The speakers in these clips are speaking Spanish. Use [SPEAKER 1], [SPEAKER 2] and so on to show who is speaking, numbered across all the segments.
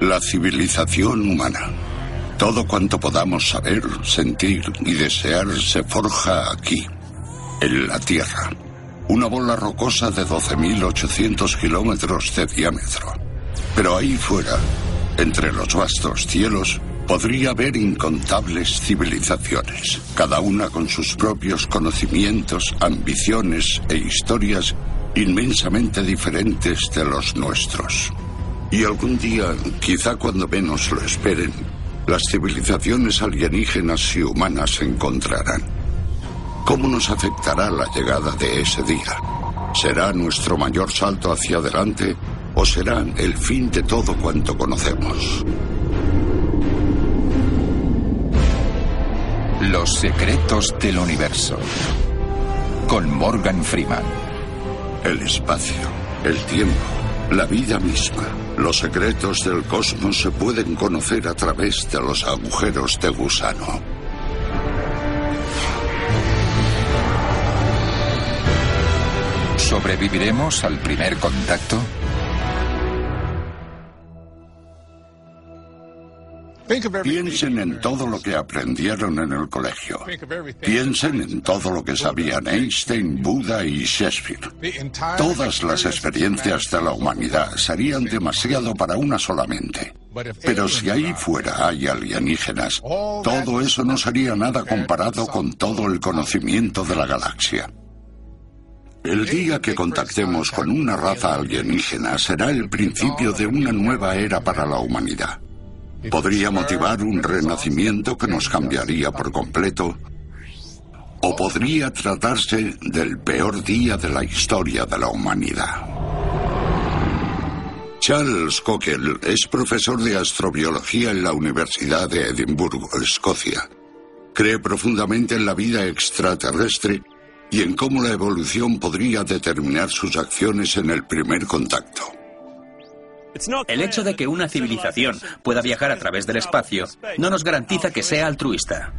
[SPEAKER 1] La civilización humana. Todo cuanto podamos saber, sentir y desear se forja aquí, en la Tierra. Una bola rocosa de 12.800 kilómetros de diámetro. Pero ahí fuera, entre los vastos cielos, podría haber incontables civilizaciones, cada una con sus propios conocimientos, ambiciones e historias inmensamente diferentes de los nuestros. Y algún día, quizá cuando menos lo esperen, las civilizaciones alienígenas y humanas se encontrarán. ¿Cómo nos afectará la llegada de ese día? ¿Será nuestro mayor salto hacia adelante o será el fin de todo cuanto conocemos?
[SPEAKER 2] Los secretos del universo. Con Morgan Freeman.
[SPEAKER 1] El espacio, el tiempo, la vida misma. Los secretos del cosmos se pueden conocer a través de los agujeros de gusano.
[SPEAKER 2] ¿Sobreviviremos al primer contacto?
[SPEAKER 1] Piensen en todo lo que aprendieron en el colegio. Piensen en todo lo que sabían Einstein, Buda y Shakespeare. Todas las experiencias de la humanidad serían demasiado para una solamente. Pero si ahí fuera hay alienígenas, todo eso no sería nada comparado con todo el conocimiento de la galaxia. El día que contactemos con una raza alienígena será el principio de una nueva era para la humanidad. Podría motivar un renacimiento que nos cambiaría por completo, o podría tratarse del peor día de la historia de la humanidad. Charles Cockle es profesor de astrobiología en la Universidad de Edimburgo, Escocia. Cree profundamente en la vida extraterrestre y en cómo la evolución podría determinar sus acciones en el primer contacto.
[SPEAKER 3] El hecho de que una civilización pueda viajar a través del espacio no nos garantiza que sea altruista.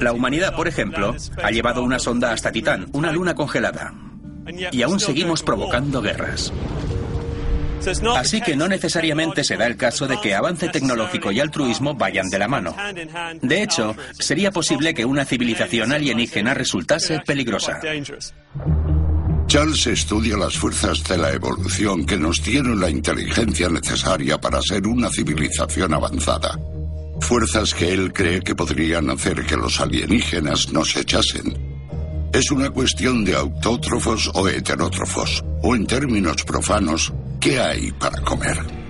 [SPEAKER 3] La humanidad, por ejemplo, ha llevado una sonda hasta Titán, una luna congelada. Y aún seguimos provocando guerras. Así que no necesariamente se da el caso de que avance tecnológico y altruismo vayan de la mano. De hecho, sería posible que una civilización alienígena resultase peligrosa.
[SPEAKER 1] Charles estudia las fuerzas de la evolución que nos dieron la inteligencia necesaria para ser una civilización avanzada. Fuerzas que él cree que podrían hacer que los alienígenas nos echasen. Es una cuestión de autótrofos o heterótrofos, o en términos profanos, ¿qué hay para comer?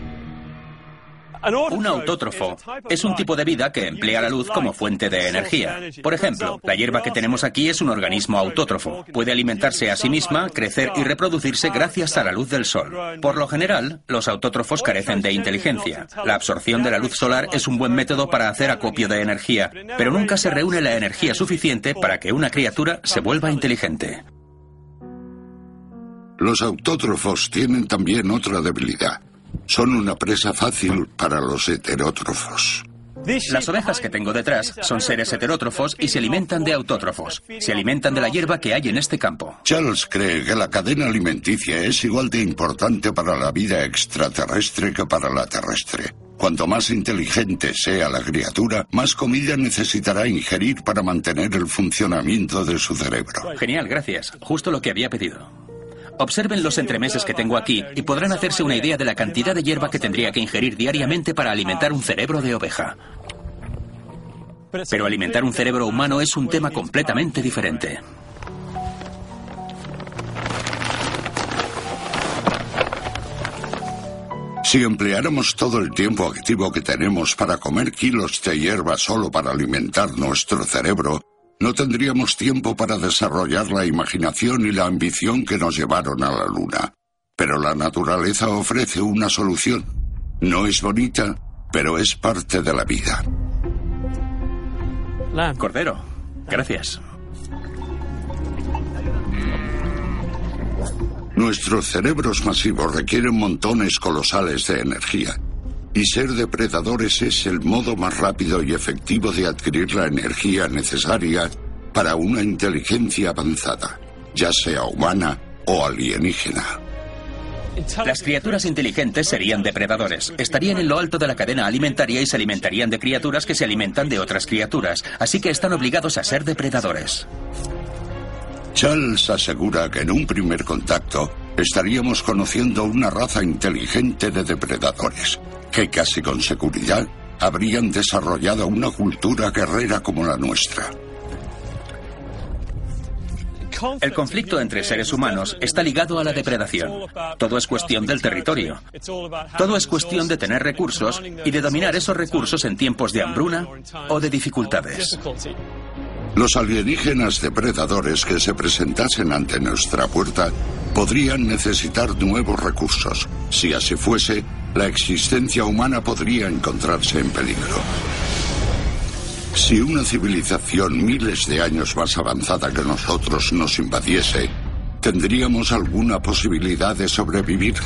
[SPEAKER 3] Un autótrofo es un tipo de vida que emplea la luz como fuente de energía. Por ejemplo, la hierba que tenemos aquí es un organismo autótrofo. Puede alimentarse a sí misma, crecer y reproducirse gracias a la luz del sol. Por lo general, los autótrofos carecen de inteligencia. La absorción de la luz solar es un buen método para hacer acopio de energía, pero nunca se reúne la energía suficiente para que una criatura se vuelva inteligente.
[SPEAKER 1] Los autótrofos tienen también otra debilidad son una presa fácil para los heterótrofos.
[SPEAKER 3] Las ovejas que tengo detrás son seres heterótrofos y se alimentan de autótrofos. Se alimentan de la hierba que hay en este campo.
[SPEAKER 1] Charles cree que la cadena alimenticia es igual de importante para la vida extraterrestre que para la terrestre. Cuanto más inteligente sea la criatura, más comida necesitará ingerir para mantener el funcionamiento de su cerebro.
[SPEAKER 3] Genial, gracias. Justo lo que había pedido. Observen los entremeses que tengo aquí y podrán hacerse una idea de la cantidad de hierba que tendría que ingerir diariamente para alimentar un cerebro de oveja. Pero alimentar un cerebro humano es un tema completamente diferente.
[SPEAKER 1] Si empleáramos todo el tiempo activo que tenemos para comer kilos de hierba solo para alimentar nuestro cerebro, no tendríamos tiempo para desarrollar la imaginación y la ambición que nos llevaron a la Luna. Pero la naturaleza ofrece una solución. No es bonita, pero es parte de la vida.
[SPEAKER 3] Cordero, gracias.
[SPEAKER 1] Nuestros cerebros masivos requieren montones colosales de energía. Y ser depredadores es el modo más rápido y efectivo de adquirir la energía necesaria para una inteligencia avanzada, ya sea humana o alienígena.
[SPEAKER 3] Las criaturas inteligentes serían depredadores. Estarían en lo alto de la cadena alimentaria y se alimentarían de criaturas que se alimentan de otras criaturas. Así que están obligados a ser depredadores.
[SPEAKER 1] Charles asegura que en un primer contacto estaríamos conociendo una raza inteligente de depredadores, que casi con seguridad habrían desarrollado una cultura guerrera como la nuestra.
[SPEAKER 3] El conflicto entre seres humanos está ligado a la depredación. Todo es cuestión del territorio. Todo es cuestión de tener recursos y de dominar esos recursos en tiempos de hambruna o de dificultades.
[SPEAKER 1] Los alienígenas depredadores que se presentasen ante nuestra puerta podrían necesitar nuevos recursos. Si así fuese, la existencia humana podría encontrarse en peligro. Si una civilización miles de años más avanzada que nosotros nos invadiese, ¿tendríamos alguna posibilidad de sobrevivir?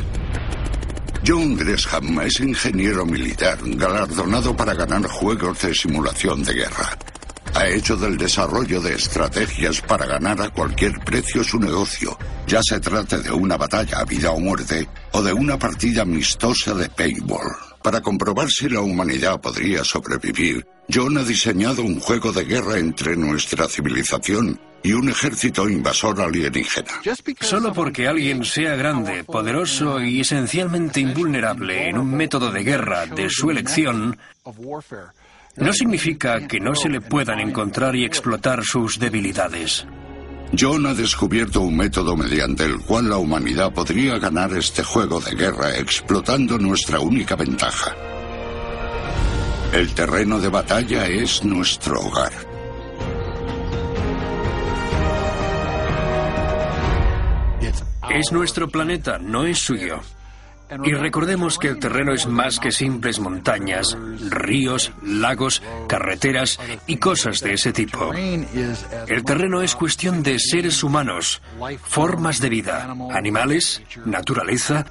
[SPEAKER 1] John Gresham es ingeniero militar galardonado para ganar juegos de simulación de guerra. Ha hecho del desarrollo de estrategias para ganar a cualquier precio su negocio, ya se trate de una batalla a vida o muerte o de una partida amistosa de paintball. Para comprobar si la humanidad podría sobrevivir, John ha diseñado un juego de guerra entre nuestra civilización y un ejército invasor alienígena.
[SPEAKER 4] Solo porque alguien sea grande, poderoso y esencialmente invulnerable en un método de guerra de su elección, no significa que no se le puedan encontrar y explotar sus debilidades.
[SPEAKER 1] John ha descubierto un método mediante el cual la humanidad podría ganar este juego de guerra explotando nuestra única ventaja. El terreno de batalla es nuestro hogar.
[SPEAKER 4] Es nuestro planeta, no es suyo. Y recordemos que el terreno es más que simples montañas, ríos, lagos, carreteras y cosas de ese tipo. El terreno es cuestión de seres humanos, formas de vida, animales, naturaleza,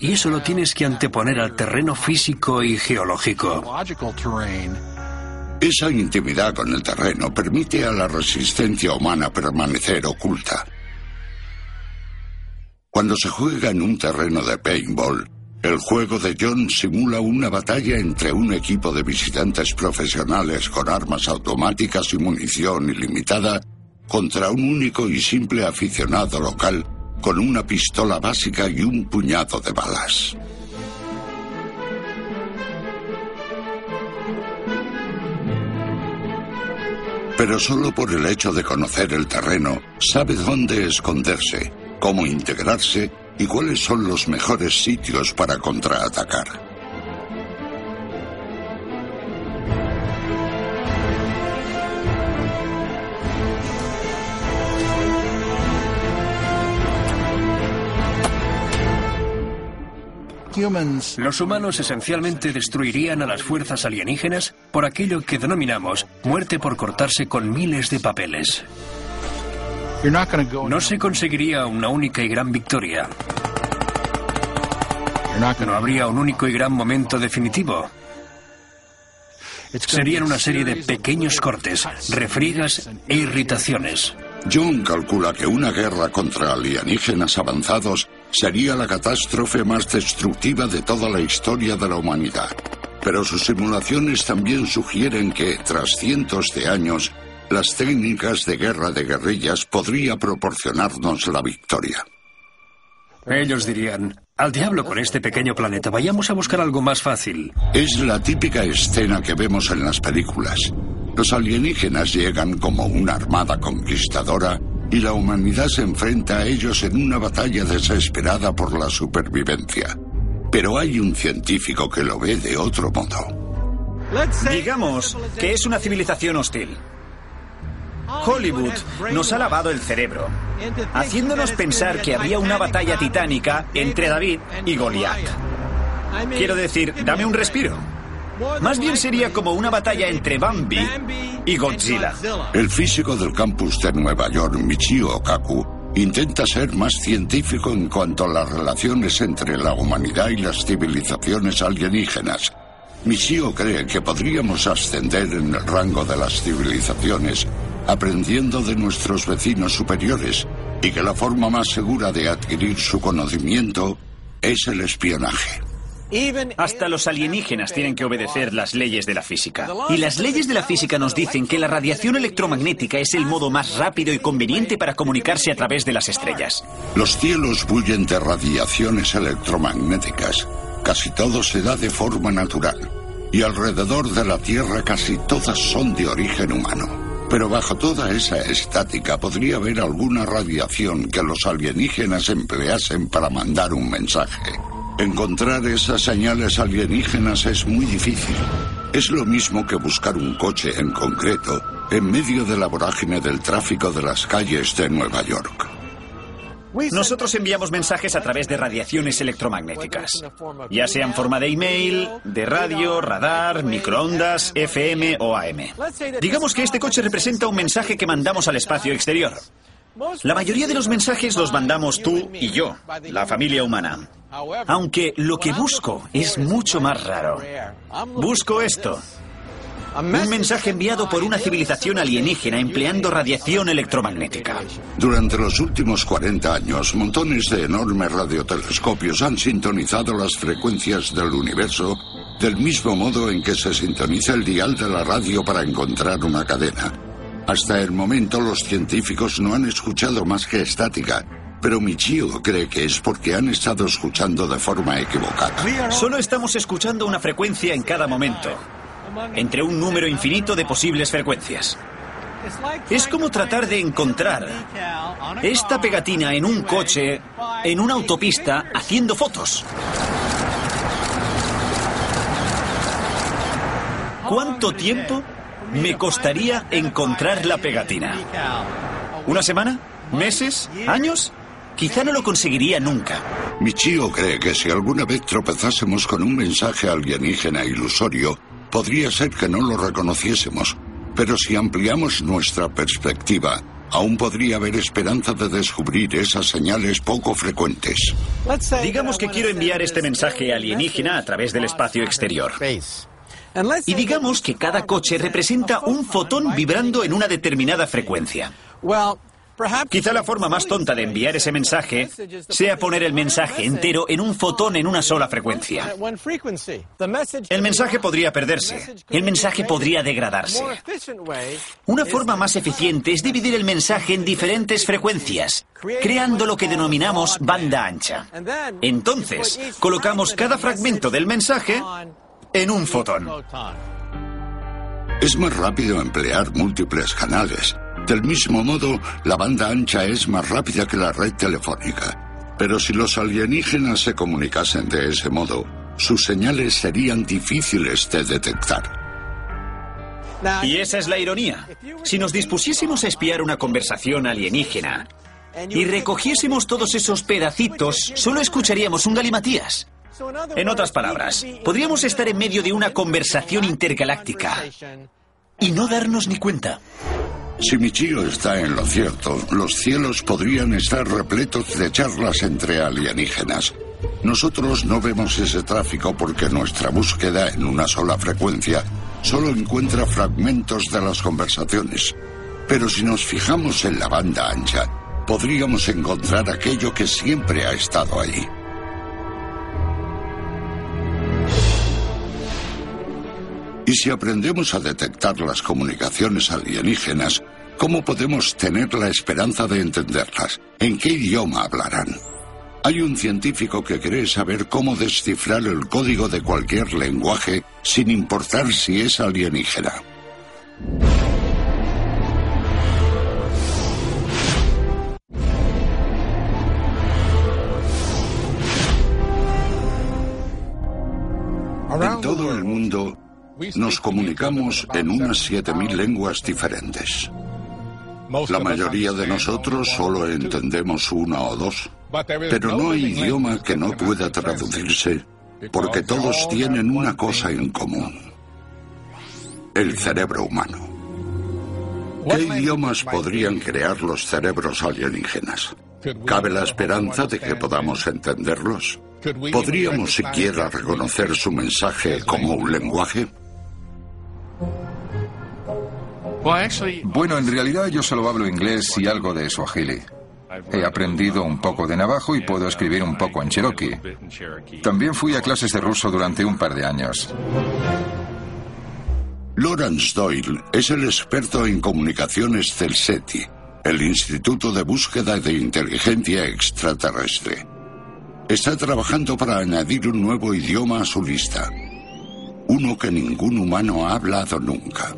[SPEAKER 4] y eso lo tienes que anteponer al terreno físico y geológico.
[SPEAKER 1] Esa intimidad con el terreno permite a la resistencia humana permanecer oculta. Cuando se juega en un terreno de paintball, el juego de John simula una batalla entre un equipo de visitantes profesionales con armas automáticas y munición ilimitada contra un único y simple aficionado local con una pistola básica y un puñado de balas. Pero solo por el hecho de conocer el terreno, sabe dónde esconderse cómo integrarse y cuáles son los mejores sitios para contraatacar.
[SPEAKER 4] Los humanos esencialmente destruirían a las fuerzas alienígenas por aquello que denominamos muerte por cortarse con miles de papeles. No se conseguiría una única y gran victoria. No habría un único y gran momento definitivo. Serían una serie de pequeños cortes, refriegas e irritaciones.
[SPEAKER 1] John calcula que una guerra contra alienígenas avanzados sería la catástrofe más destructiva de toda la historia de la humanidad. Pero sus simulaciones también sugieren que, tras cientos de años, las técnicas de guerra de guerrillas podría proporcionarnos la victoria.
[SPEAKER 4] Ellos dirían, al diablo con este pequeño planeta, vayamos a buscar algo más fácil.
[SPEAKER 1] Es la típica escena que vemos en las películas. Los alienígenas llegan como una armada conquistadora y la humanidad se enfrenta a ellos en una batalla desesperada por la supervivencia. Pero hay un científico que lo ve de otro modo.
[SPEAKER 5] Digamos que es una civilización hostil. Hollywood nos ha lavado el cerebro, haciéndonos pensar que había una batalla titánica entre David y Goliat. Quiero decir, dame un respiro. Más bien sería como una batalla entre Bambi y Godzilla.
[SPEAKER 1] El físico del campus de Nueva York, Michio Okaku, intenta ser más científico en cuanto a las relaciones entre la humanidad y las civilizaciones alienígenas. Michio cree que podríamos ascender en el rango de las civilizaciones aprendiendo de nuestros vecinos superiores y que la forma más segura de adquirir su conocimiento es el espionaje.
[SPEAKER 5] Hasta los alienígenas tienen que obedecer las leyes de la física. Y las leyes de la física nos dicen que la radiación electromagnética es el modo más rápido y conveniente para comunicarse a través de las estrellas.
[SPEAKER 1] Los cielos bullen de radiaciones electromagnéticas. Casi todo se da de forma natural. Y alrededor de la Tierra casi todas son de origen humano. Pero bajo toda esa estática podría haber alguna radiación que los alienígenas empleasen para mandar un mensaje. Encontrar esas señales alienígenas es muy difícil. Es lo mismo que buscar un coche en concreto en medio de la vorágine del tráfico de las calles de Nueva York.
[SPEAKER 5] Nosotros enviamos mensajes a través de radiaciones electromagnéticas, ya sea en forma de email, de radio, radar, microondas, FM o AM. Digamos que este coche representa un mensaje que mandamos al espacio exterior. La mayoría de los mensajes los mandamos tú y yo, la familia humana. Aunque lo que busco es mucho más raro. Busco esto. Un mensaje enviado por una civilización alienígena empleando radiación electromagnética.
[SPEAKER 1] Durante los últimos 40 años, montones de enormes radiotelescopios han sintonizado las frecuencias del universo del mismo modo en que se sintoniza el dial de la radio para encontrar una cadena. Hasta el momento los científicos no han escuchado más que estática, pero Michio cree que es porque han estado escuchando de forma equivocada.
[SPEAKER 5] Solo estamos escuchando una frecuencia en cada momento, entre un número infinito de posibles frecuencias. Es como tratar de encontrar esta pegatina en un coche, en una autopista, haciendo fotos. ¿Cuánto tiempo me costaría encontrar la pegatina? ¿Una semana? ¿Meses? ¿Años? Quizá no lo conseguiría nunca.
[SPEAKER 1] Michio cree que si alguna vez tropezásemos con un mensaje alienígena ilusorio, podría ser que no lo reconociésemos. Pero si ampliamos nuestra perspectiva, aún podría haber esperanza de descubrir esas señales poco frecuentes.
[SPEAKER 5] Digamos que quiero enviar este mensaje alienígena a través del espacio exterior. Y digamos que cada coche representa un fotón vibrando en una determinada frecuencia. Quizá la forma más tonta de enviar ese mensaje sea poner el mensaje entero en un fotón en una sola frecuencia. El mensaje podría perderse, el mensaje podría degradarse. Una forma más eficiente es dividir el mensaje en diferentes frecuencias, creando lo que denominamos banda ancha. Entonces, colocamos cada fragmento del mensaje en un fotón.
[SPEAKER 1] Es más rápido emplear múltiples canales. Del mismo modo, la banda ancha es más rápida que la red telefónica. Pero si los alienígenas se comunicasen de ese modo, sus señales serían difíciles de detectar.
[SPEAKER 5] Y esa es la ironía. Si nos dispusiésemos a espiar una conversación alienígena y recogiésemos todos esos pedacitos, solo escucharíamos un galimatías. En otras palabras, podríamos estar en medio de una conversación intergaláctica y no darnos ni cuenta.
[SPEAKER 1] Si Michio está en lo cierto, los cielos podrían estar repletos de charlas entre alienígenas. Nosotros no vemos ese tráfico porque nuestra búsqueda en una sola frecuencia solo encuentra fragmentos de las conversaciones. Pero si nos fijamos en la banda ancha, podríamos encontrar aquello que siempre ha estado ahí. Y si aprendemos a detectar las comunicaciones alienígenas, ¿cómo podemos tener la esperanza de entenderlas? ¿En qué idioma hablarán? Hay un científico que cree saber cómo descifrar el código de cualquier lenguaje sin importar si es alienígena. Nos comunicamos en unas 7.000 lenguas diferentes. La mayoría de nosotros solo entendemos una o dos, pero no hay idioma que no pueda traducirse porque todos tienen una cosa en común, el cerebro humano. ¿Qué idiomas podrían crear los cerebros alienígenas? ¿Cabe la esperanza de que podamos entenderlos? ¿Podríamos siquiera reconocer su mensaje como un lenguaje?
[SPEAKER 2] Bueno, en realidad yo solo hablo inglés y algo de suajili. He aprendido un poco de navajo y puedo escribir un poco en cherokee. También fui a clases de ruso durante un par de años.
[SPEAKER 1] Lawrence Doyle es el experto en comunicaciones del SETI, el Instituto de Búsqueda de Inteligencia Extraterrestre. Está trabajando para añadir un nuevo idioma a su lista, uno que ningún humano ha hablado nunca.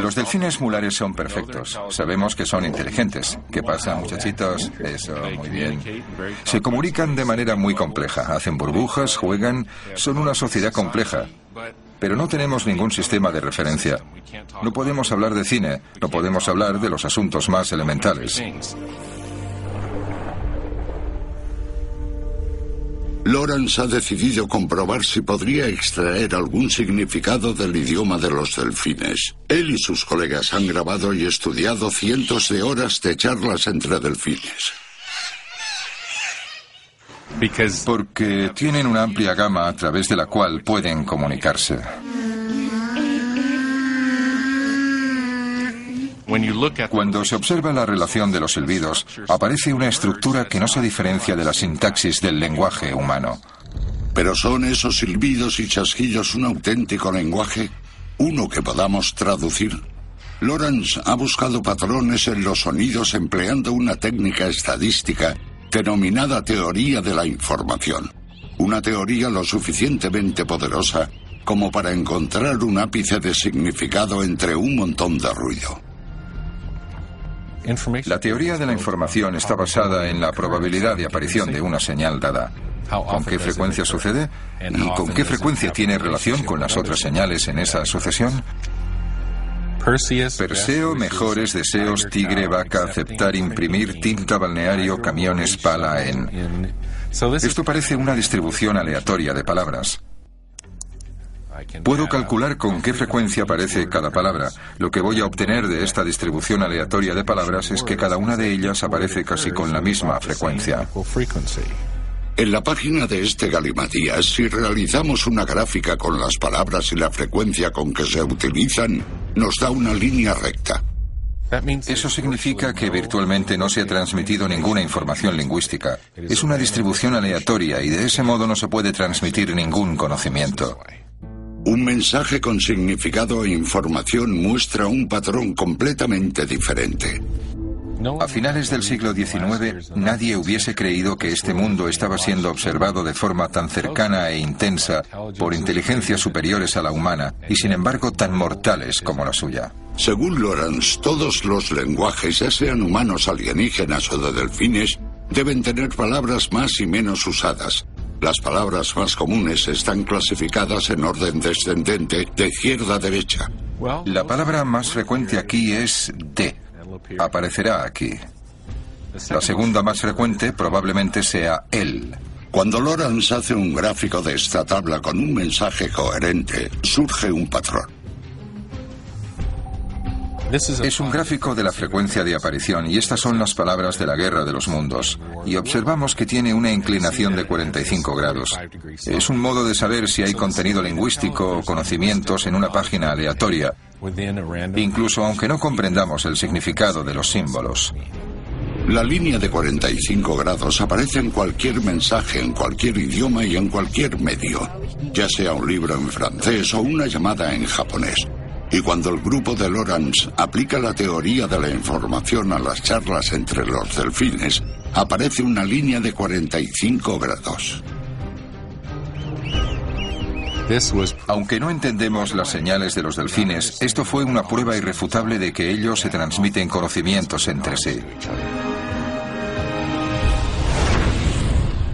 [SPEAKER 2] Los delfines mulares son perfectos. Sabemos que son inteligentes. ¿Qué pasa, muchachitos? Eso, muy bien. Se comunican de manera muy compleja. Hacen burbujas, juegan. Son una sociedad compleja. Pero no tenemos ningún sistema de referencia. No podemos hablar de cine, no podemos hablar de los asuntos más elementales.
[SPEAKER 1] Lawrence ha decidido comprobar si podría extraer algún significado del idioma de los delfines. Él y sus colegas han grabado y estudiado cientos de horas de charlas entre delfines.
[SPEAKER 2] Porque tienen una amplia gama a través de la cual pueden comunicarse. Cuando se observa la relación de los silbidos, aparece una estructura que no se diferencia de la sintaxis del lenguaje humano.
[SPEAKER 1] Pero son esos silbidos y chasquillos un auténtico lenguaje, uno que podamos traducir. Lawrence ha buscado patrones en los sonidos empleando una técnica estadística denominada teoría de la información. Una teoría lo suficientemente poderosa como para encontrar un ápice de significado entre un montón de ruido.
[SPEAKER 2] La teoría de la información está basada en la probabilidad de aparición de una señal dada. ¿Con qué frecuencia sucede? ¿Y con qué frecuencia tiene relación con las otras señales en esa sucesión? Perseo, mejores deseos, tigre, vaca, aceptar, imprimir, tinta, balneario, camiones, pala, en. Esto parece una distribución aleatoria de palabras. Puedo calcular con qué frecuencia aparece cada palabra. Lo que voy a obtener de esta distribución aleatoria de palabras es que cada una de ellas aparece casi con la misma frecuencia.
[SPEAKER 1] En la página de este galimatías, si realizamos una gráfica con las palabras y la frecuencia con que se utilizan, nos da una línea recta.
[SPEAKER 2] Eso significa que virtualmente no se ha transmitido ninguna información lingüística. Es una distribución aleatoria y de ese modo no se puede transmitir ningún conocimiento.
[SPEAKER 1] Un mensaje con significado e información muestra un patrón completamente diferente.
[SPEAKER 2] A finales del siglo XIX, nadie hubiese creído que este mundo estaba siendo observado de forma tan cercana e intensa por inteligencias superiores a la humana y sin embargo tan mortales como la suya.
[SPEAKER 1] Según Lawrence, todos los lenguajes, ya sean humanos, alienígenas o de delfines, deben tener palabras más y menos usadas, las palabras más comunes están clasificadas en orden descendente de izquierda a derecha.
[SPEAKER 2] La palabra más frecuente aquí es de. Aparecerá aquí. La segunda más frecuente probablemente sea el.
[SPEAKER 1] Cuando Lawrence hace un gráfico de esta tabla con un mensaje coherente, surge un patrón.
[SPEAKER 2] Es un gráfico de la frecuencia de aparición y estas son las palabras de la guerra de los mundos. Y observamos que tiene una inclinación de 45 grados. Es un modo de saber si hay contenido lingüístico o conocimientos en una página aleatoria, incluso aunque no comprendamos el significado de los símbolos.
[SPEAKER 1] La línea de 45 grados aparece en cualquier mensaje, en cualquier idioma y en cualquier medio, ya sea un libro en francés o una llamada en japonés. Y cuando el grupo de Lawrence aplica la teoría de la información a las charlas entre los delfines, aparece una línea de 45 grados.
[SPEAKER 2] Aunque no entendemos las señales de los delfines, esto fue una prueba irrefutable de que ellos se transmiten conocimientos entre sí.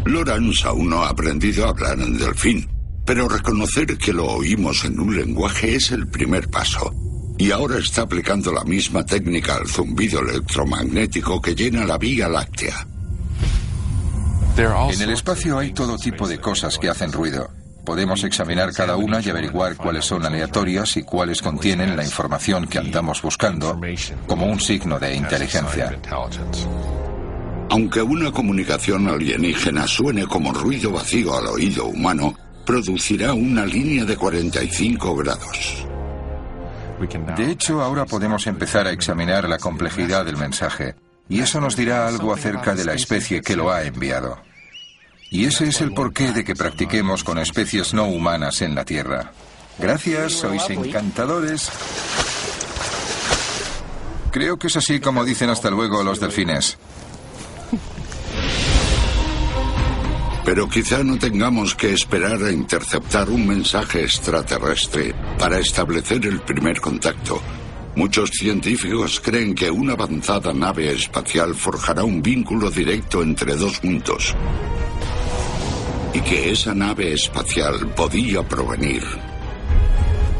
[SPEAKER 1] Lawrence aún no ha aprendido a hablar en delfín, pero reconocer que lo oímos en un lenguaje es el primer paso. Y ahora está aplicando la misma técnica al zumbido electromagnético que llena la Vía Láctea.
[SPEAKER 2] En el espacio hay todo tipo de cosas que hacen ruido. Podemos examinar cada una y averiguar cuáles son aleatorias y cuáles contienen la información que andamos buscando como un signo de inteligencia.
[SPEAKER 1] Aunque una comunicación alienígena suene como ruido vacío al oído humano, producirá una línea de 45 grados.
[SPEAKER 2] De hecho, ahora podemos empezar a examinar la complejidad del mensaje. Y eso nos dirá algo acerca de la especie que lo ha enviado. Y ese es el porqué de que practiquemos con especies no humanas en la Tierra. Gracias, sois encantadores. Creo que es así como dicen hasta luego los delfines.
[SPEAKER 1] Pero quizá no tengamos que esperar a interceptar un mensaje extraterrestre para establecer el primer contacto. Muchos científicos creen que una avanzada nave espacial forjará un vínculo directo entre dos mundos. Y que esa nave espacial podía provenir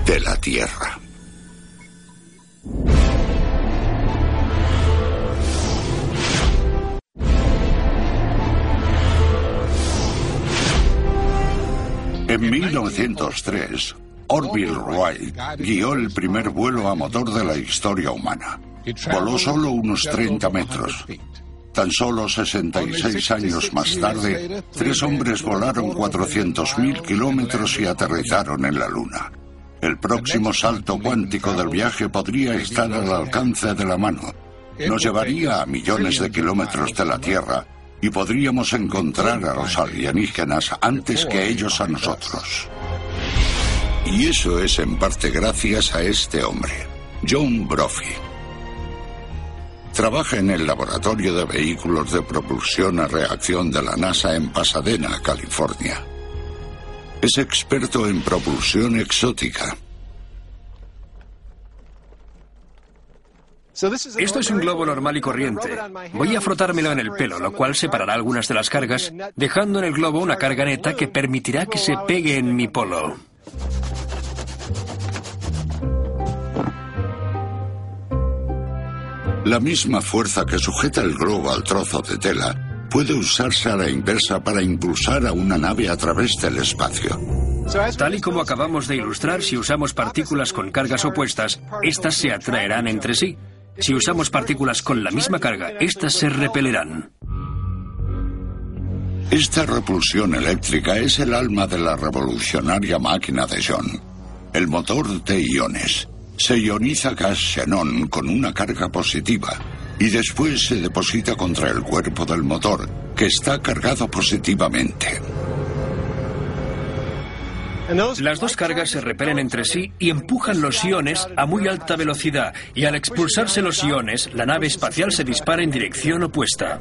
[SPEAKER 1] de la Tierra. En 1903, Orville Wright guió el primer vuelo a motor de la historia humana. Voló solo unos 30 metros. Tan solo 66 años más tarde, tres hombres volaron 400.000 kilómetros y aterrizaron en la Luna. El próximo salto cuántico del viaje podría estar al alcance de la mano. Nos llevaría a millones de kilómetros de la Tierra y podríamos encontrar a los alienígenas antes que ellos a nosotros. Y eso es en parte gracias a este hombre, John Brophy. Trabaja en el Laboratorio de Vehículos de Propulsión a Reacción de la NASA en Pasadena, California. Es experto en propulsión exótica
[SPEAKER 4] Esto es un globo normal y corriente. Voy a frotármelo en el pelo, lo cual separará algunas de las cargas, dejando en el globo una carga neta que permitirá que se pegue en mi polo.
[SPEAKER 1] La misma fuerza que sujeta el globo al trozo de tela puede usarse a la inversa para impulsar a una nave a través del espacio.
[SPEAKER 4] Tal y como acabamos de ilustrar, si usamos partículas con cargas opuestas, éstas se atraerán entre sí. Si usamos partículas con la misma carga, éstas se repelerán.
[SPEAKER 1] Esta repulsión eléctrica es el alma de la revolucionaria máquina de John. El motor de iones. Se ioniza gas xenón con una carga positiva y después se deposita contra el cuerpo del motor, que está cargado positivamente.
[SPEAKER 4] Las dos cargas se repelen entre sí y empujan los iones a muy alta velocidad y al expulsarse los iones, la nave espacial se dispara en dirección opuesta.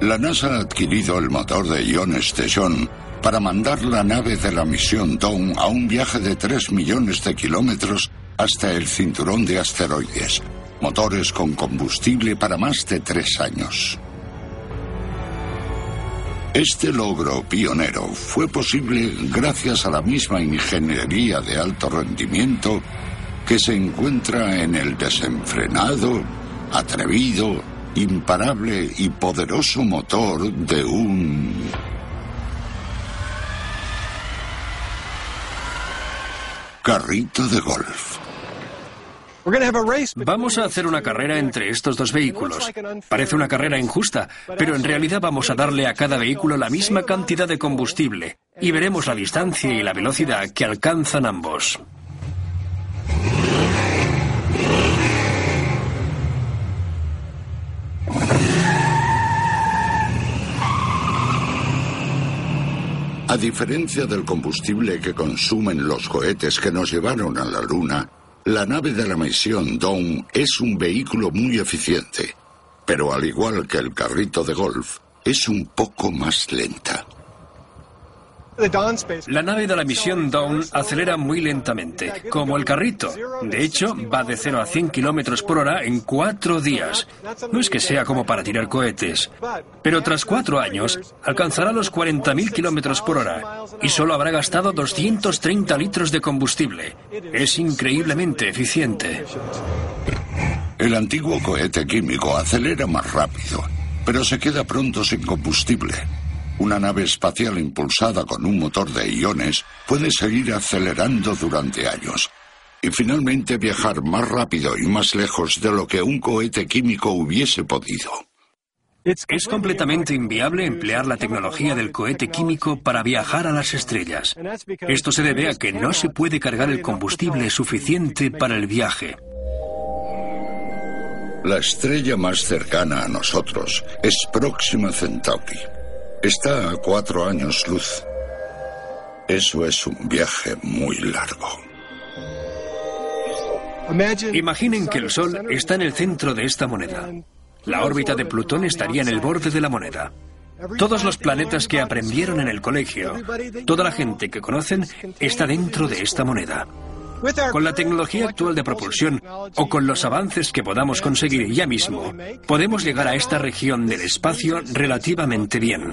[SPEAKER 1] La NASA ha adquirido el motor de iones de John para mandar la nave de la misión Dawn a un viaje de 3 millones de kilómetros hasta el cinturón de asteroides. Motores con combustible para más de tres años. Este logro pionero fue posible gracias a la misma ingeniería de alto rendimiento que se encuentra en el desenfrenado, atrevido, imparable y poderoso motor de un... carrito de golf.
[SPEAKER 4] Vamos a hacer una carrera entre estos dos vehículos. Parece una carrera injusta, pero en realidad vamos a darle a cada vehículo la misma cantidad de combustible y veremos la distancia y la velocidad que alcanzan ambos.
[SPEAKER 1] A diferencia del combustible que consumen los cohetes que nos llevaron a la Luna, la nave de la misión Dawn es un vehículo muy eficiente, pero al igual que el carrito de golf, es un poco más lenta.
[SPEAKER 4] La nave de la misión Dawn acelera muy lentamente, como el carrito. De hecho, va de 0 a 100 kilómetros por hora en cuatro días. No es que sea como para tirar cohetes, pero tras cuatro años alcanzará los 40.000 kilómetros por hora y solo habrá gastado 230 litros de combustible. Es increíblemente eficiente.
[SPEAKER 1] El antiguo cohete químico acelera más rápido, pero se queda pronto sin combustible. Una nave espacial impulsada con un motor de iones puede seguir acelerando durante años y finalmente viajar más rápido y más lejos de lo que un cohete químico hubiese podido.
[SPEAKER 4] Es completamente inviable emplear la tecnología del cohete químico para viajar a las estrellas. Esto se debe a que no se puede cargar el combustible suficiente para el viaje.
[SPEAKER 1] La estrella más cercana a nosotros es Próxima Centauri. Está a cuatro años luz. Eso es un viaje muy largo.
[SPEAKER 4] Imaginen que el Sol está en el centro de esta moneda. La órbita de Plutón estaría en el borde de la moneda. Todos los planetas que aprendieron en el colegio, toda la gente que conocen, está dentro de esta moneda. Con la tecnología actual de propulsión o con los avances que podamos conseguir ya mismo, podemos llegar a esta región del espacio relativamente bien.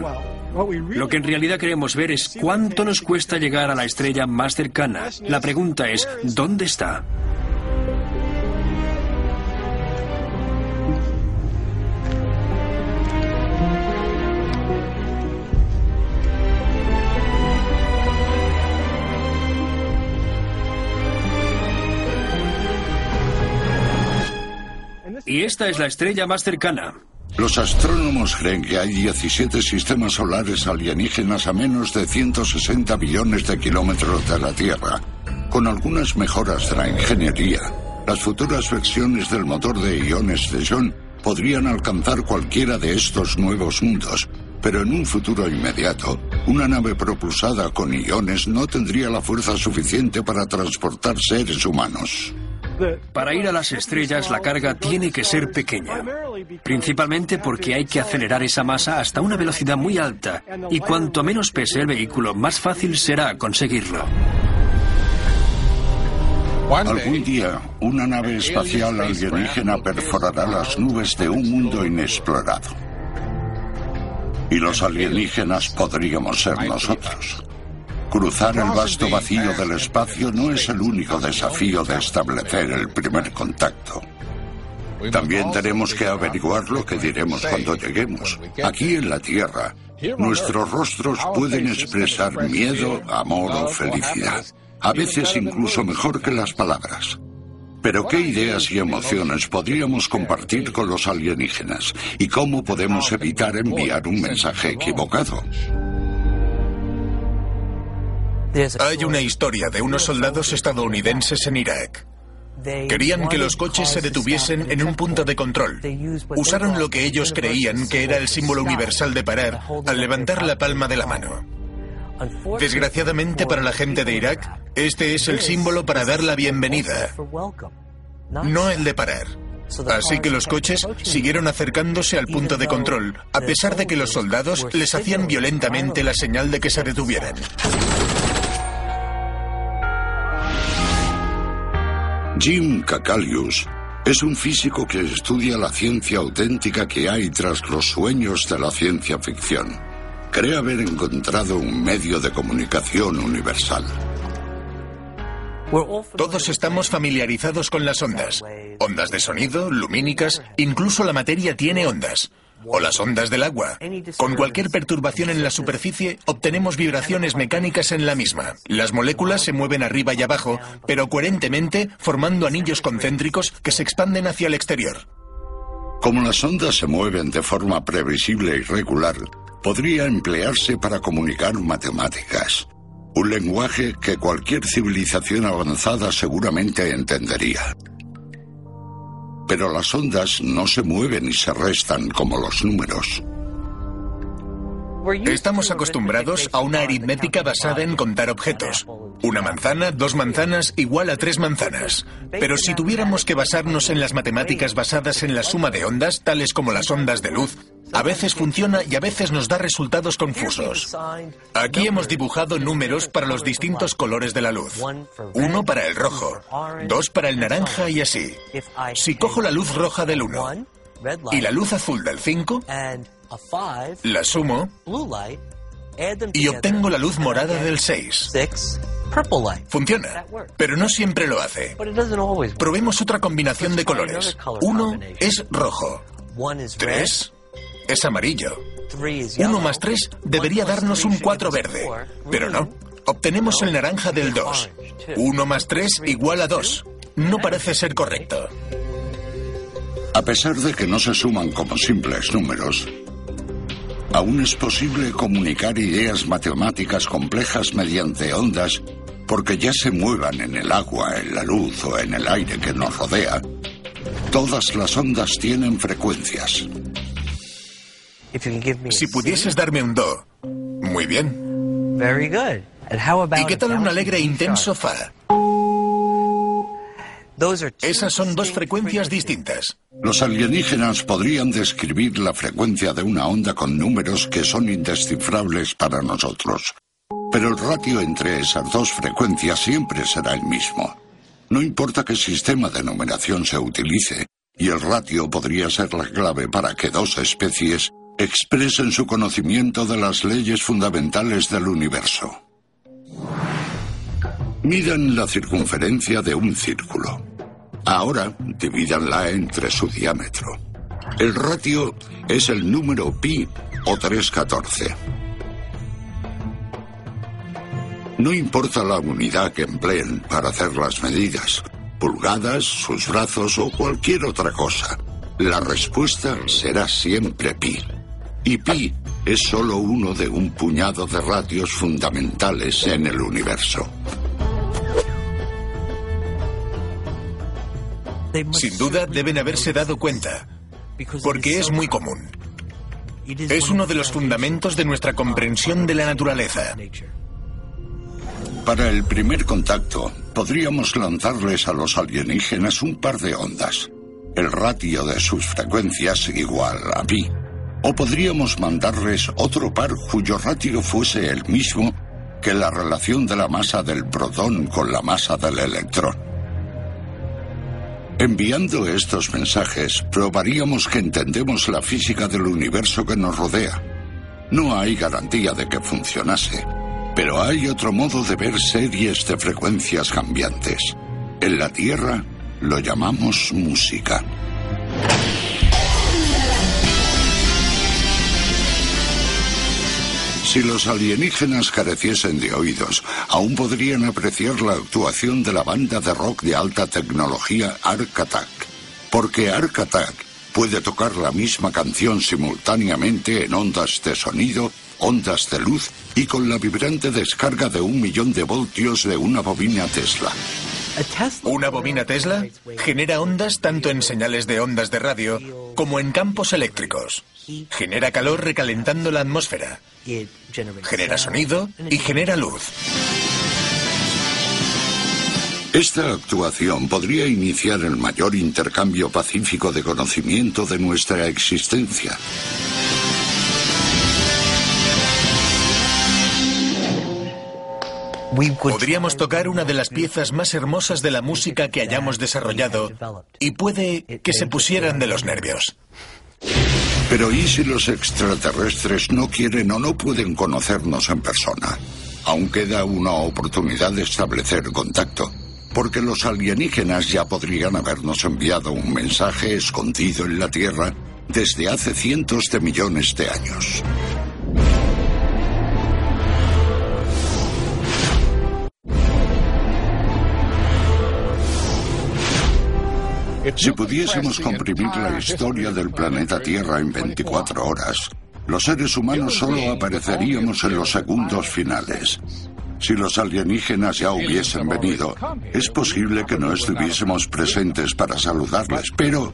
[SPEAKER 4] Lo que en realidad queremos ver es cuánto nos cuesta llegar a la estrella más cercana. La pregunta es, ¿dónde está? Y esta es la estrella más cercana.
[SPEAKER 1] Los astrónomos creen que hay 17 sistemas solares alienígenas a menos de 160 billones de kilómetros de la Tierra. Con algunas mejoras de la ingeniería, las futuras versiones del motor de iones de John podrían alcanzar cualquiera de estos nuevos mundos, pero en un futuro inmediato, una nave propulsada con iones no tendría la fuerza suficiente para transportar seres humanos.
[SPEAKER 4] Para ir a las estrellas la carga tiene que ser pequeña, principalmente porque hay que acelerar esa masa hasta una velocidad muy alta y cuanto menos pese el vehículo, más fácil será conseguirlo.
[SPEAKER 1] Algún día, una nave espacial alienígena perforará las nubes de un mundo inexplorado. Y los alienígenas podríamos ser nosotros. Cruzar el vasto vacío del espacio no es el único desafío de establecer el primer contacto. También tenemos que averiguar lo que diremos cuando lleguemos. Aquí en la Tierra, nuestros rostros pueden expresar miedo, amor o felicidad. A veces incluso mejor que las palabras. Pero ¿qué ideas y emociones podríamos compartir con los alienígenas? ¿Y cómo podemos evitar enviar un mensaje equivocado?
[SPEAKER 6] Hay una historia de unos soldados estadounidenses en Irak. Querían que los coches se detuviesen en un punto de control. Usaron lo que ellos creían que era el símbolo universal de parar al levantar la palma de la mano. Desgraciadamente para la gente de Irak, este es el símbolo para dar la bienvenida, no el de parar. Así que los coches siguieron acercándose al punto de control, a pesar de que los soldados les hacían violentamente la señal de que se detuvieran.
[SPEAKER 1] Jim Kakalius es un físico que estudia la ciencia auténtica que hay tras los sueños de la ciencia ficción. Cree haber encontrado un medio de comunicación universal.
[SPEAKER 6] Todos estamos familiarizados con las ondas. Ondas de sonido, lumínicas, incluso la materia tiene ondas o las ondas del agua. Con cualquier perturbación en la superficie obtenemos vibraciones mecánicas en la misma. Las moléculas se mueven arriba y abajo, pero coherentemente formando anillos concéntricos que se expanden hacia el exterior.
[SPEAKER 1] Como las ondas se mueven de forma previsible y regular, podría emplearse para comunicar matemáticas. Un lenguaje que cualquier civilización avanzada seguramente entendería. Pero las ondas no se mueven y se restan como los números.
[SPEAKER 6] Estamos acostumbrados a una aritmética basada en contar objetos. Una manzana, dos manzanas, igual a tres manzanas. Pero si tuviéramos que basarnos en las matemáticas basadas en la suma de ondas, tales como las ondas de luz, a veces funciona y a veces nos da resultados confusos. Aquí hemos dibujado números para los distintos colores de la luz. Uno para el rojo, dos para el naranja y así. Si cojo la luz roja del 1 y la luz azul del 5, la sumo y obtengo la luz morada del 6. Funciona, pero no siempre lo hace. Probemos otra combinación de colores. Uno es rojo. Tres es amarillo. Uno más tres debería darnos un 4 verde, pero no. Obtenemos el naranja del 2. Uno más tres igual a 2. No parece ser correcto.
[SPEAKER 1] A pesar de que no se suman como simples números, Aún es posible comunicar ideas matemáticas complejas mediante ondas porque ya se muevan en el agua, en la luz o en el aire que nos rodea. Todas las ondas tienen frecuencias.
[SPEAKER 6] Si pudieses darme un do, muy bien. ¿Y qué tal un alegre e intenso fa? Esas son dos frecuencias distintas.
[SPEAKER 1] Los alienígenas podrían describir la frecuencia de una onda con números que son indescifrables para nosotros. Pero el ratio entre esas dos frecuencias siempre será el mismo. No importa qué sistema de numeración se utilice, y el ratio podría ser la clave para que dos especies expresen su conocimiento de las leyes fundamentales del universo. Midan la circunferencia de un círculo. Ahora divídanla entre su diámetro. El ratio es el número pi o 314. No importa la unidad que empleen para hacer las medidas, pulgadas, sus brazos o cualquier otra cosa. La respuesta será siempre pi. Y pi es solo uno de un puñado de ratios fundamentales en el universo.
[SPEAKER 6] Sin duda deben haberse dado cuenta, porque es muy común. Es uno de los fundamentos de nuestra comprensión de la naturaleza.
[SPEAKER 1] Para el primer contacto, podríamos lanzarles a los alienígenas un par de ondas. El ratio de sus frecuencias igual a pi. O podríamos mandarles otro par cuyo ratio fuese el mismo que la relación de la masa del protón con la masa del electrón. Enviando estos mensajes, probaríamos que entendemos la física del universo que nos rodea. No hay garantía de que funcionase, pero hay otro modo de ver series de frecuencias cambiantes. En la Tierra lo llamamos música. Si los alienígenas careciesen de oídos, aún podrían apreciar la actuación de la banda de rock de alta tecnología Ark Attack. Porque Ark Attack puede tocar la misma canción simultáneamente en ondas de sonido ondas de luz y con la vibrante descarga de un millón de voltios de una bobina Tesla.
[SPEAKER 6] Una bobina Tesla genera ondas tanto en señales de ondas de radio como en campos eléctricos. Genera calor recalentando la atmósfera. Genera sonido y genera luz.
[SPEAKER 1] Esta actuación podría iniciar el mayor intercambio pacífico de conocimiento de nuestra existencia.
[SPEAKER 6] Podríamos tocar una de las piezas más hermosas de la música que hayamos desarrollado y puede que se pusieran de los nervios.
[SPEAKER 1] Pero ¿y si los extraterrestres no quieren o no pueden conocernos en persona? Aún queda una oportunidad de establecer contacto, porque los alienígenas ya podrían habernos enviado un mensaje escondido en la Tierra desde hace cientos de millones de años. Si pudiésemos comprimir la historia del planeta Tierra en 24 horas, los seres humanos solo apareceríamos en los segundos finales. Si los alienígenas ya hubiesen venido, es posible que no estuviésemos presentes para saludarles, pero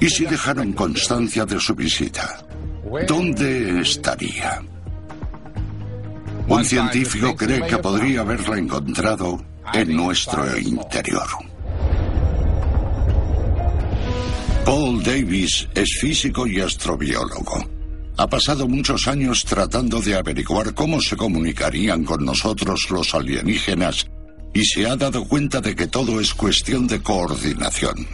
[SPEAKER 1] ¿y si dejaron constancia de su visita? ¿Dónde estaría? Un científico cree que podría haberla encontrado en nuestro interior. Paul Davis es físico y astrobiólogo. Ha pasado muchos años tratando de averiguar cómo se comunicarían con nosotros los alienígenas y se ha dado cuenta de que todo es cuestión de coordinación.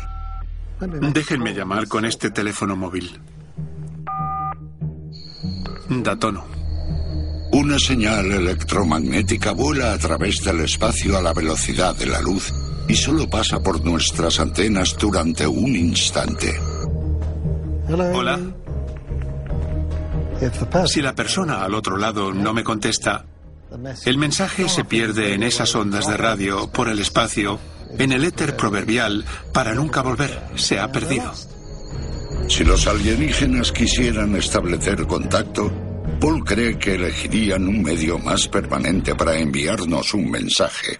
[SPEAKER 7] Déjenme llamar con este teléfono móvil. Da tono.
[SPEAKER 1] Una señal electromagnética vuela a través del espacio a la velocidad de la luz y solo pasa por nuestras antenas durante un instante.
[SPEAKER 7] Hola. Si la persona al otro lado no me contesta, el mensaje se pierde en esas ondas de radio por el espacio, en el éter proverbial, para nunca volver. Se ha perdido.
[SPEAKER 1] Si los alienígenas quisieran establecer contacto, Paul cree que elegirían un medio más permanente para enviarnos un mensaje.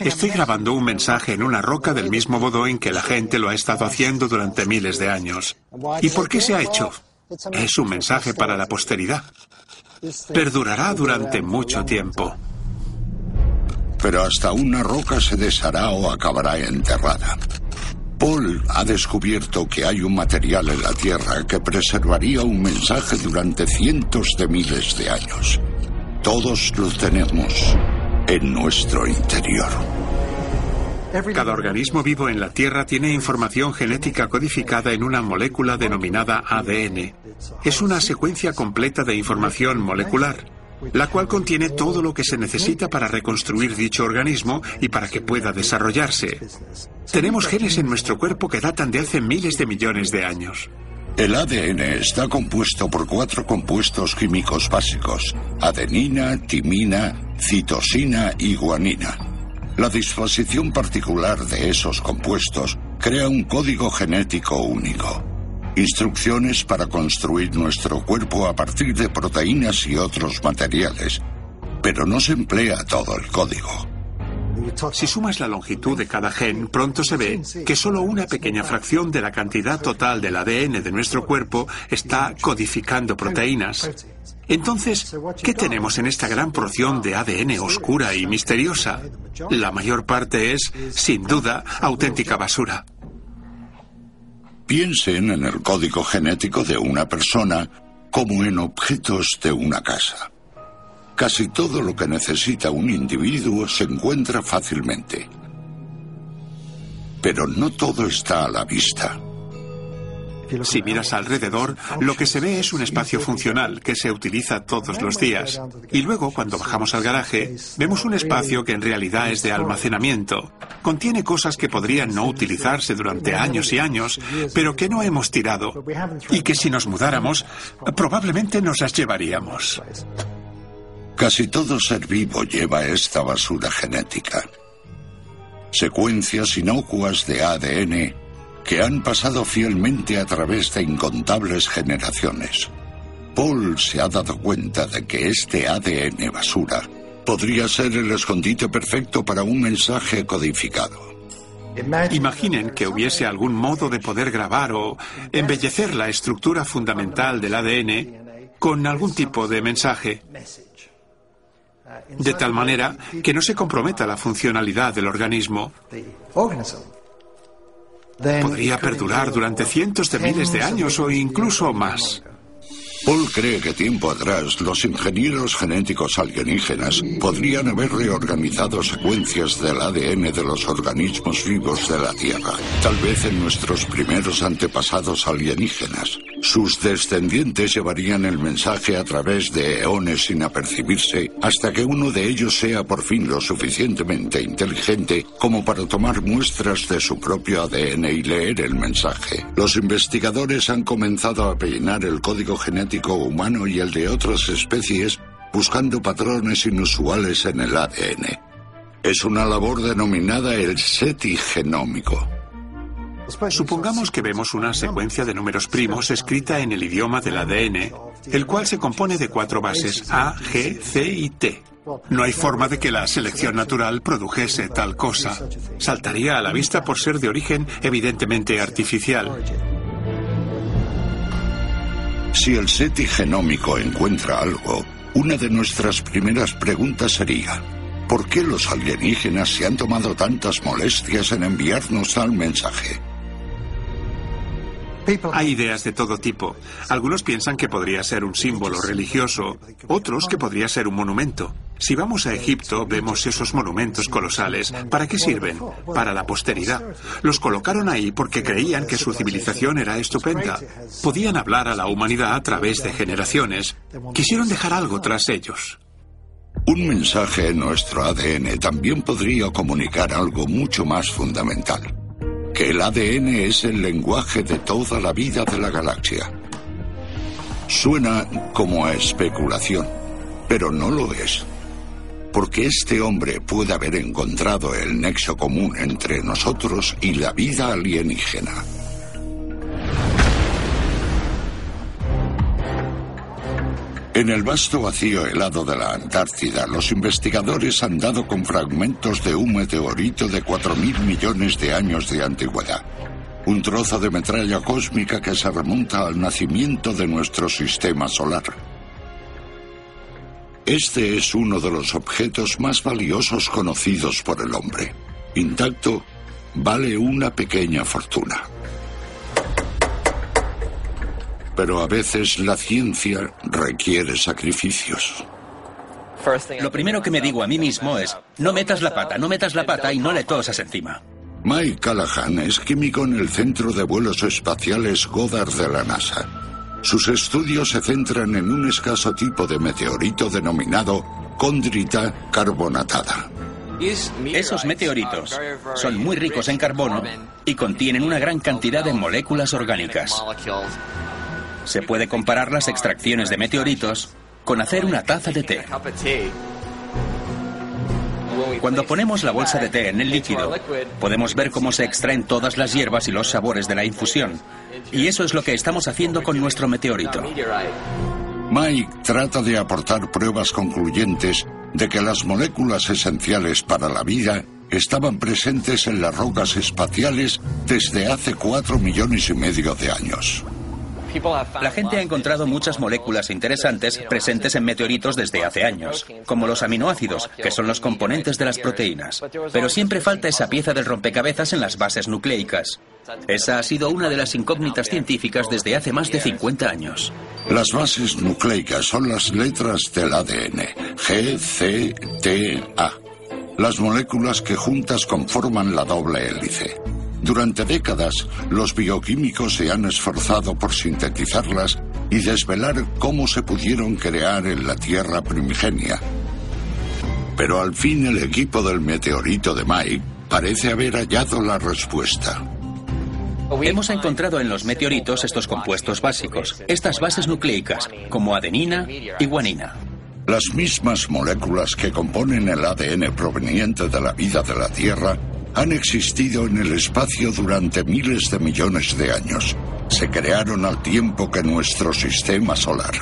[SPEAKER 7] Estoy grabando un mensaje en una roca del mismo modo en que la gente lo ha estado haciendo durante miles de años. ¿Y por qué se ha hecho? Es un mensaje para la posteridad. Perdurará durante mucho tiempo.
[SPEAKER 1] Pero hasta una roca se deshará o acabará enterrada. Paul ha descubierto que hay un material en la Tierra que preservaría un mensaje durante cientos de miles de años. Todos lo tenemos en nuestro interior.
[SPEAKER 7] Cada organismo vivo en la Tierra tiene información genética codificada en una molécula denominada ADN. Es una secuencia completa de información molecular, la cual contiene todo lo que se necesita para reconstruir dicho organismo y para que pueda desarrollarse. Tenemos genes en nuestro cuerpo que datan de hace miles de millones de años.
[SPEAKER 1] El ADN está compuesto por cuatro compuestos químicos básicos, adenina, timina, citosina y guanina. La disposición particular de esos compuestos crea un código genético único. Instrucciones para construir nuestro cuerpo a partir de proteínas y otros materiales. Pero no se emplea todo el código.
[SPEAKER 7] Si sumas la longitud de cada gen, pronto se ve que solo una pequeña fracción de la cantidad total del ADN de nuestro cuerpo está codificando proteínas. Entonces, ¿qué tenemos en esta gran porción de ADN oscura y misteriosa? La mayor parte es, sin duda, auténtica basura.
[SPEAKER 1] Piensen en el código genético de una persona como en objetos de una casa. Casi todo lo que necesita un individuo se encuentra fácilmente. Pero no todo está a la vista.
[SPEAKER 7] Si miras alrededor, lo que se ve es un espacio funcional que se utiliza todos los días. Y luego, cuando bajamos al garaje, vemos un espacio que en realidad es de almacenamiento. Contiene cosas que podrían no utilizarse durante años y años, pero que no hemos tirado. Y que si nos mudáramos, probablemente nos las llevaríamos.
[SPEAKER 1] Casi todo ser vivo lleva esta basura genética. Secuencias inocuas de ADN que han pasado fielmente a través de incontables generaciones. Paul se ha dado cuenta de que este ADN basura podría ser el escondite perfecto para un mensaje codificado.
[SPEAKER 7] Imaginen que hubiese algún modo de poder grabar o embellecer la estructura fundamental del ADN con algún tipo de mensaje de tal manera que no se comprometa la funcionalidad del organismo. Podría perdurar durante cientos de miles de años o incluso más.
[SPEAKER 1] Paul cree que tiempo atrás los ingenieros genéticos alienígenas podrían haber reorganizado secuencias del ADN de los organismos vivos de la Tierra, tal vez en nuestros primeros antepasados alienígenas. Sus descendientes llevarían el mensaje a través de eones sin apercibirse hasta que uno de ellos sea por fin lo suficientemente inteligente como para tomar muestras de su propio ADN y leer el mensaje. Los investigadores han comenzado a peinar el código genético humano y el de otras especies buscando patrones inusuales en el ADN. Es una labor denominada el SETI genómico.
[SPEAKER 7] Supongamos que vemos una secuencia de números primos escrita en el idioma del ADN, el cual se compone de cuatro bases A, G, C y T. No hay forma de que la selección natural produjese tal cosa. Saltaría a la vista por ser de origen evidentemente artificial.
[SPEAKER 1] Si el SETI genómico encuentra algo, una de nuestras primeras preguntas sería, ¿por qué los alienígenas se han tomado tantas molestias en enviarnos tal mensaje?
[SPEAKER 7] Hay ideas de todo tipo. Algunos piensan que podría ser un símbolo religioso, otros que podría ser un monumento. Si vamos a Egipto, vemos esos monumentos colosales. ¿Para qué sirven? Para la posteridad. Los colocaron ahí porque creían que su civilización era estupenda. Podían hablar a la humanidad a través de generaciones. Quisieron dejar algo tras ellos.
[SPEAKER 1] Un mensaje en nuestro ADN también podría comunicar algo mucho más fundamental que el ADN es el lenguaje de toda la vida de la galaxia. Suena como a especulación, pero no lo es. Porque este hombre puede haber encontrado el nexo común entre nosotros y la vida alienígena. – En el vasto vacío helado de la Antártida, los investigadores han dado con fragmentos de un meteorito de 4.000 millones de años de antigüedad. Un trozo de metralla cósmica que se remonta al nacimiento de nuestro sistema solar. Este es uno de los objetos más valiosos conocidos por el hombre. Intacto, vale una pequeña fortuna. Pero a veces la ciencia requiere sacrificios.
[SPEAKER 3] Lo primero que me digo a mí mismo es, no metas la pata, no metas la pata y no le tosas encima.
[SPEAKER 1] Mike Callahan es químico en el Centro de Vuelos Espaciales Goddard de la NASA. Sus estudios se centran en un escaso tipo de meteorito denominado condrita carbonatada.
[SPEAKER 3] Esos meteoritos son muy ricos en carbono y contienen una gran cantidad de moléculas orgánicas. Se puede comparar las extracciones de meteoritos con hacer una taza de té. Cuando ponemos la bolsa de té en el líquido, podemos ver cómo se extraen todas las hierbas y los sabores de la infusión. Y eso es lo que estamos haciendo con nuestro meteorito.
[SPEAKER 1] Mike trata de aportar pruebas concluyentes de que las moléculas esenciales para la vida estaban presentes en las rocas espaciales desde hace cuatro millones y medio de años.
[SPEAKER 3] La gente ha encontrado muchas moléculas interesantes presentes en meteoritos desde hace años, como los aminoácidos, que son los componentes de las proteínas. Pero siempre falta esa pieza del rompecabezas en las bases nucleicas. Esa ha sido una de las incógnitas científicas desde hace más de 50 años.
[SPEAKER 1] Las bases nucleicas son las letras del ADN, G, C, T, A. Las moléculas que juntas conforman la doble hélice. Durante décadas, los bioquímicos se han esforzado por sintetizarlas y desvelar cómo se pudieron crear en la Tierra primigenia. Pero al fin el equipo del meteorito de Mike parece haber hallado la respuesta.
[SPEAKER 3] Hemos encontrado en los meteoritos estos compuestos básicos, estas bases nucleicas, como adenina y guanina.
[SPEAKER 1] Las mismas moléculas que componen el ADN proveniente de la vida de la Tierra han existido en el espacio durante miles de millones de años. Se crearon al tiempo que nuestro sistema solar.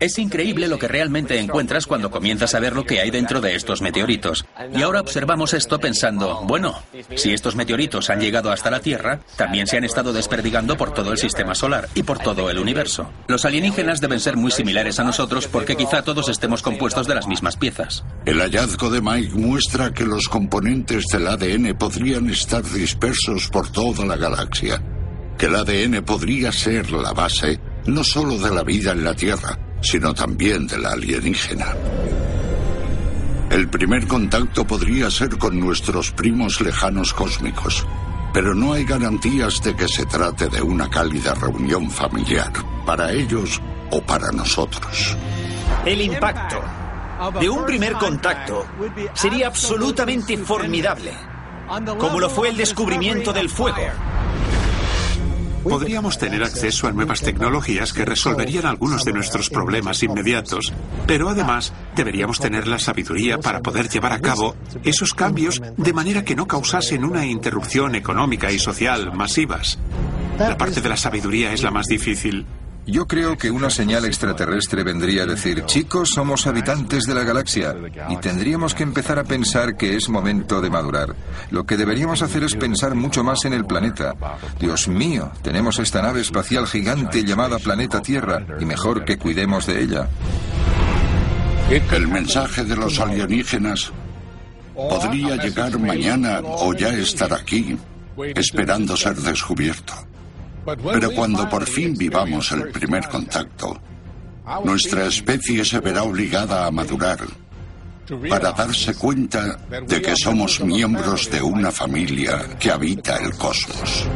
[SPEAKER 3] Es increíble lo que realmente encuentras cuando comienzas a ver lo que hay dentro de estos meteoritos. Y ahora observamos esto pensando, bueno, si estos meteoritos han llegado hasta la Tierra, también se han estado desperdigando por todo el sistema solar y por todo el universo. Los alienígenas deben ser muy similares a nosotros porque quizá todos estemos compuestos de las mismas piezas.
[SPEAKER 1] El hallazgo de Mike muestra que los componentes del ADN podrían estar dispersos por toda la galaxia. Que el ADN podría ser la base no solo de la vida en la Tierra, sino también de la alienígena. El primer contacto podría ser con nuestros primos lejanos cósmicos, pero no hay garantías de que se trate de una cálida reunión familiar, para ellos o para nosotros.
[SPEAKER 5] El impacto de un primer contacto sería absolutamente formidable, como lo fue el descubrimiento del fuego.
[SPEAKER 7] Podríamos tener acceso a nuevas tecnologías que resolverían algunos de nuestros problemas inmediatos, pero además deberíamos tener la sabiduría para poder llevar a cabo esos cambios de manera que no causasen una interrupción económica y social masivas. La parte de la sabiduría es la más difícil.
[SPEAKER 2] Yo creo que una señal extraterrestre vendría a decir, chicos, somos habitantes de la galaxia y tendríamos que empezar a pensar que es momento de madurar. Lo que deberíamos hacer es pensar mucho más en el planeta. Dios mío, tenemos esta nave espacial gigante llamada planeta Tierra y mejor que cuidemos de ella.
[SPEAKER 1] El mensaje de los alienígenas podría llegar mañana o ya estar aquí, esperando ser descubierto. Pero cuando por fin vivamos el primer contacto, nuestra especie se verá obligada a madurar para darse cuenta de que somos miembros de una familia que habita el cosmos.